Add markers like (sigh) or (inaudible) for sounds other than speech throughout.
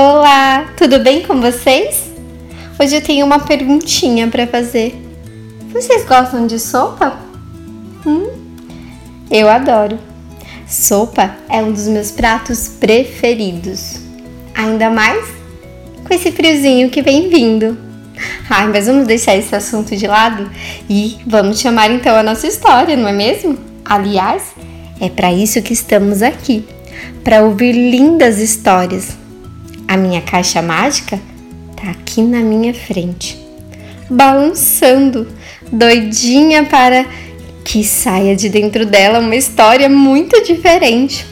Olá, tudo bem com vocês? Hoje eu tenho uma perguntinha para fazer. Vocês gostam de sopa? Hum, eu adoro. Sopa é um dos meus pratos preferidos. Ainda mais com esse friozinho que vem vindo. Ai, mas vamos deixar esse assunto de lado e vamos chamar então a nossa história, não é mesmo? Aliás, é para isso que estamos aqui para ouvir lindas histórias a minha caixa mágica tá aqui na minha frente, balançando, doidinha para que saia de dentro dela uma história muito diferente.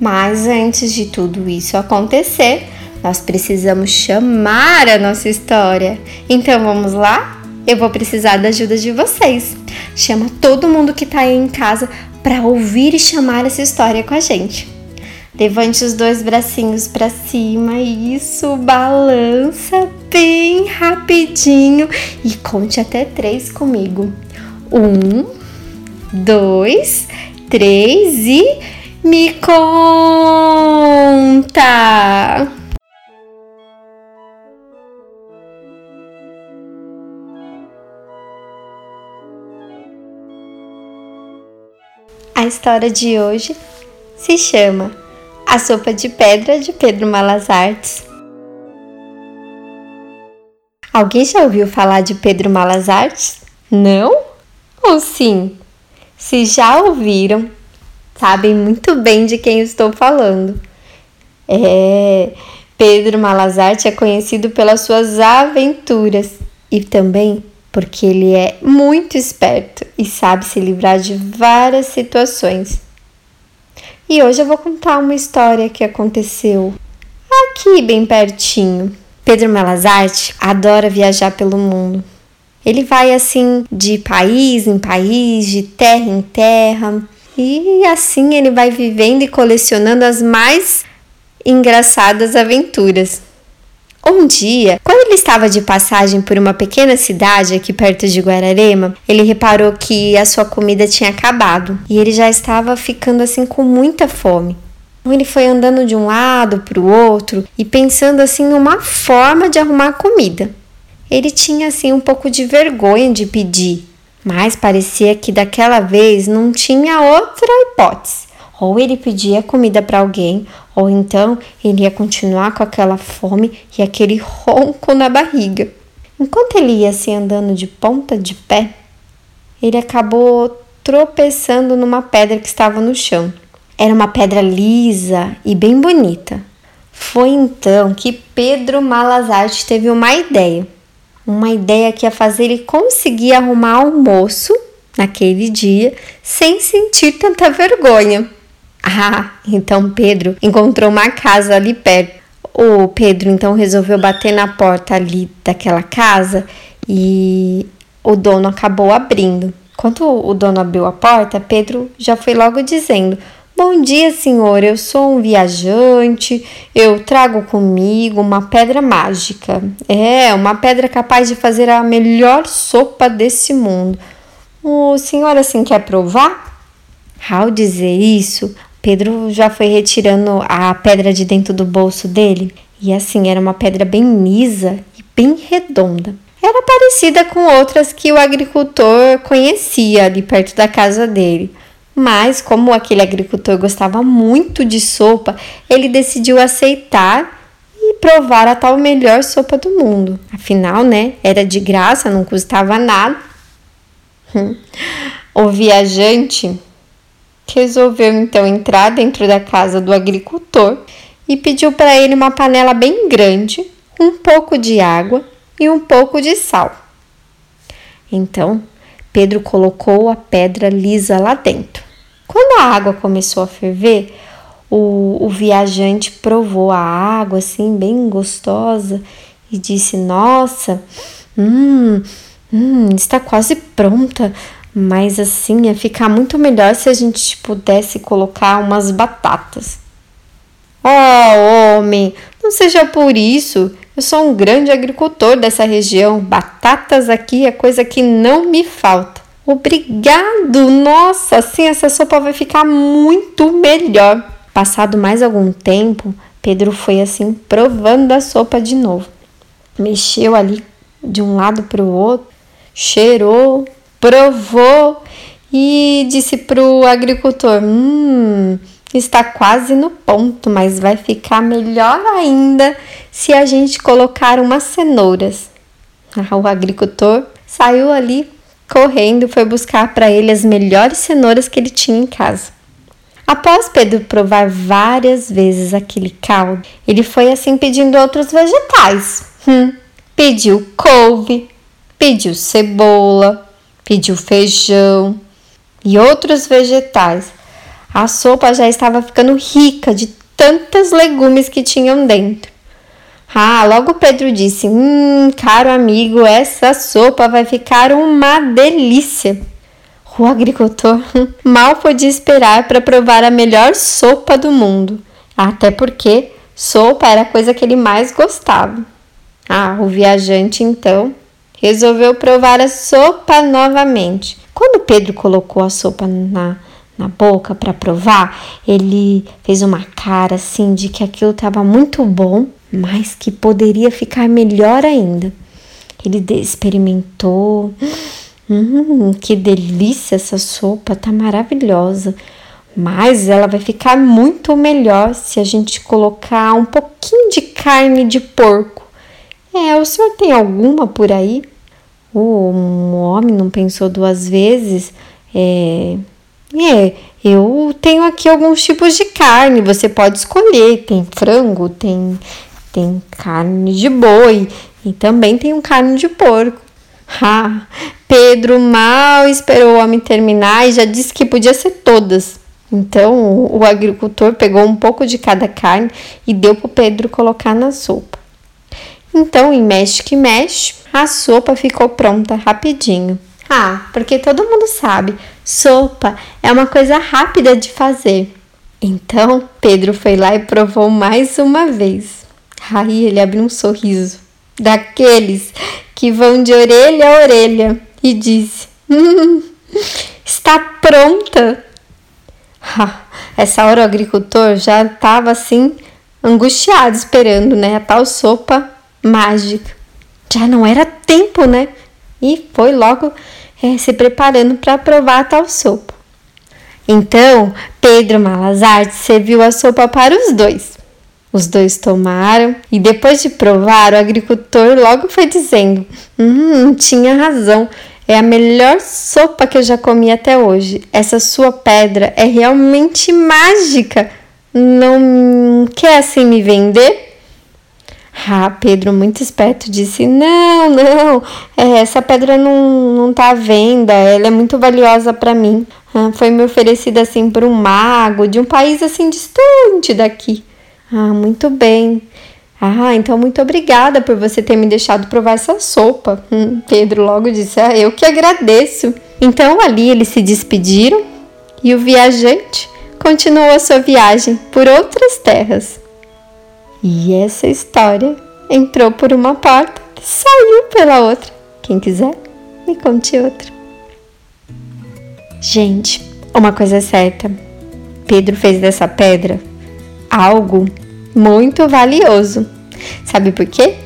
Mas antes de tudo isso acontecer, nós precisamos chamar a nossa história. Então vamos lá? Eu vou precisar da ajuda de vocês. Chama todo mundo que está aí em casa para ouvir e chamar essa história com a gente. Levante os dois bracinhos para cima, isso, balança bem rapidinho e conte até três comigo. Um, dois, três e me conta! A história de hoje se chama a Sopa de Pedra de Pedro Malas Artes. Alguém já ouviu falar de Pedro Malas Artes? Não? Ou sim? Se já ouviram, sabem muito bem de quem estou falando. É, Pedro Malazarte é conhecido pelas suas aventuras e também porque ele é muito esperto e sabe se livrar de várias situações. E hoje eu vou contar uma história que aconteceu aqui bem pertinho. Pedro Melazarte adora viajar pelo mundo. Ele vai assim de país em país, de terra em terra, e assim ele vai vivendo e colecionando as mais engraçadas aventuras. Um dia, quando ele estava de passagem por uma pequena cidade aqui perto de Guararema, ele reparou que a sua comida tinha acabado e ele já estava ficando assim com muita fome. Então ele foi andando de um lado para o outro e pensando assim numa forma de arrumar comida. Ele tinha assim um pouco de vergonha de pedir, mas parecia que daquela vez não tinha outra hipótese. Ou ele pedia comida para alguém, ou então ele ia continuar com aquela fome e aquele ronco na barriga. Enquanto ele ia se andando de ponta de pé, ele acabou tropeçando numa pedra que estava no chão. Era uma pedra lisa e bem bonita. Foi então que Pedro Malazarte teve uma ideia. Uma ideia que ia fazer ele conseguir arrumar almoço naquele dia sem sentir tanta vergonha. Ah, então Pedro encontrou uma casa ali perto. O Pedro então resolveu bater na porta ali daquela casa e o dono acabou abrindo. Quando o dono abriu a porta, Pedro já foi logo dizendo: Bom dia, senhor. Eu sou um viajante. Eu trago comigo uma pedra mágica. É, uma pedra capaz de fazer a melhor sopa desse mundo. O senhor assim quer provar? Ao dizer isso, Pedro já foi retirando a pedra de dentro do bolso dele e assim era uma pedra bem lisa e bem redonda. Era parecida com outras que o agricultor conhecia ali perto da casa dele. Mas, como aquele agricultor gostava muito de sopa, ele decidiu aceitar e provar a tal melhor sopa do mundo. Afinal, né, era de graça, não custava nada. (laughs) O viajante resolveu então entrar dentro da casa do agricultor e pediu para ele uma panela bem grande, um pouco de água e um pouco de sal. Então, Pedro colocou a pedra lisa lá dentro. Quando a água começou a ferver, o, o viajante provou a água assim, bem gostosa, e disse: Nossa, hum, hum, está quase pronta. Mas assim, ia ficar muito melhor se a gente pudesse colocar umas batatas. Oh, homem, não seja por isso. Eu sou um grande agricultor dessa região. Batatas aqui é coisa que não me falta. Obrigado! Nossa, assim essa sopa vai ficar muito melhor. Passado mais algum tempo, Pedro foi assim provando a sopa de novo. Mexeu ali de um lado para o outro, cheirou, provou e disse para o agricultor: Hum, está quase no ponto, mas vai ficar melhor ainda se a gente colocar umas cenouras. O agricultor saiu ali correndo, foi buscar para ele as melhores cenouras que ele tinha em casa. Após Pedro provar várias vezes aquele caldo, ele foi assim pedindo outros vegetais. Hum, pediu couve, pediu cebola, pediu feijão e outros vegetais. A sopa já estava ficando rica de tantos legumes que tinham dentro. Ah, logo Pedro disse: Hum, caro amigo, essa sopa vai ficar uma delícia. O agricultor (laughs) mal podia esperar para provar a melhor sopa do mundo, até porque sopa era a coisa que ele mais gostava. Ah, o viajante então resolveu provar a sopa novamente. Quando Pedro colocou a sopa na, na boca para provar, ele fez uma cara assim de que aquilo estava muito bom, mas que poderia ficar melhor ainda. Ele experimentou. Hum, que delícia essa sopa, tá maravilhosa. Mas ela vai ficar muito melhor se a gente colocar um pouquinho de carne de porco. É, o senhor tem alguma por aí? O homem não pensou duas vezes. É, é, eu tenho aqui alguns tipos de carne, você pode escolher. Tem frango, tem, tem carne de boi e também tem um carne de porco. Ah, Pedro mal esperou o homem terminar e já disse que podia ser todas. Então o agricultor pegou um pouco de cada carne e deu para Pedro colocar na sopa. Então, em mexe que mexe, a sopa ficou pronta rapidinho. Ah, porque todo mundo sabe, sopa é uma coisa rápida de fazer. Então, Pedro foi lá e provou mais uma vez. Aí ele abriu um sorriso, daqueles que vão de orelha a orelha, e disse: hum, Está pronta! Ah, essa hora o agricultor já estava assim, angustiado, esperando né, a tal sopa mágica. Já não era tempo, né? E foi logo é, se preparando para provar a tal sopa. Então, Pedro Malazarte serviu a sopa para os dois. Os dois tomaram e depois de provar, o agricultor logo foi dizendo: Hum, tinha razão. É a melhor sopa que eu já comi até hoje. Essa sua pedra é realmente mágica. Não quer assim me vender? Ah, Pedro, muito esperto, disse: Não, não, é, essa pedra não, não tá à venda, ela é muito valiosa para mim. Ah, foi me oferecida assim por um mago de um país assim distante daqui. Ah, muito bem. Ah, então muito obrigada por você ter me deixado provar essa sopa. Hum, Pedro logo disse: Ah, eu que agradeço. Então ali eles se despediram e o viajante continuou a sua viagem por outras terras. E essa história entrou por uma porta e saiu pela outra. Quem quiser, me conte outra. Gente, uma coisa é certa: Pedro fez dessa pedra algo muito valioso. Sabe por quê?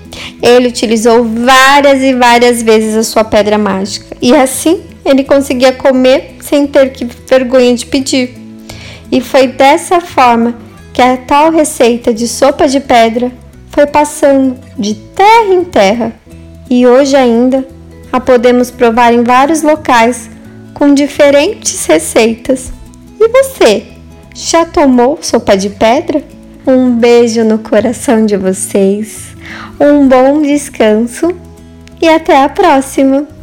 Ele utilizou várias e várias vezes a sua pedra mágica e assim ele conseguia comer sem ter que vergonha de pedir. E foi dessa forma que a tal receita de sopa de pedra foi passando de terra em terra e hoje ainda a podemos provar em vários locais com diferentes receitas. E você, já tomou sopa de pedra? Um beijo no coração de vocês, um bom descanso e até a próxima!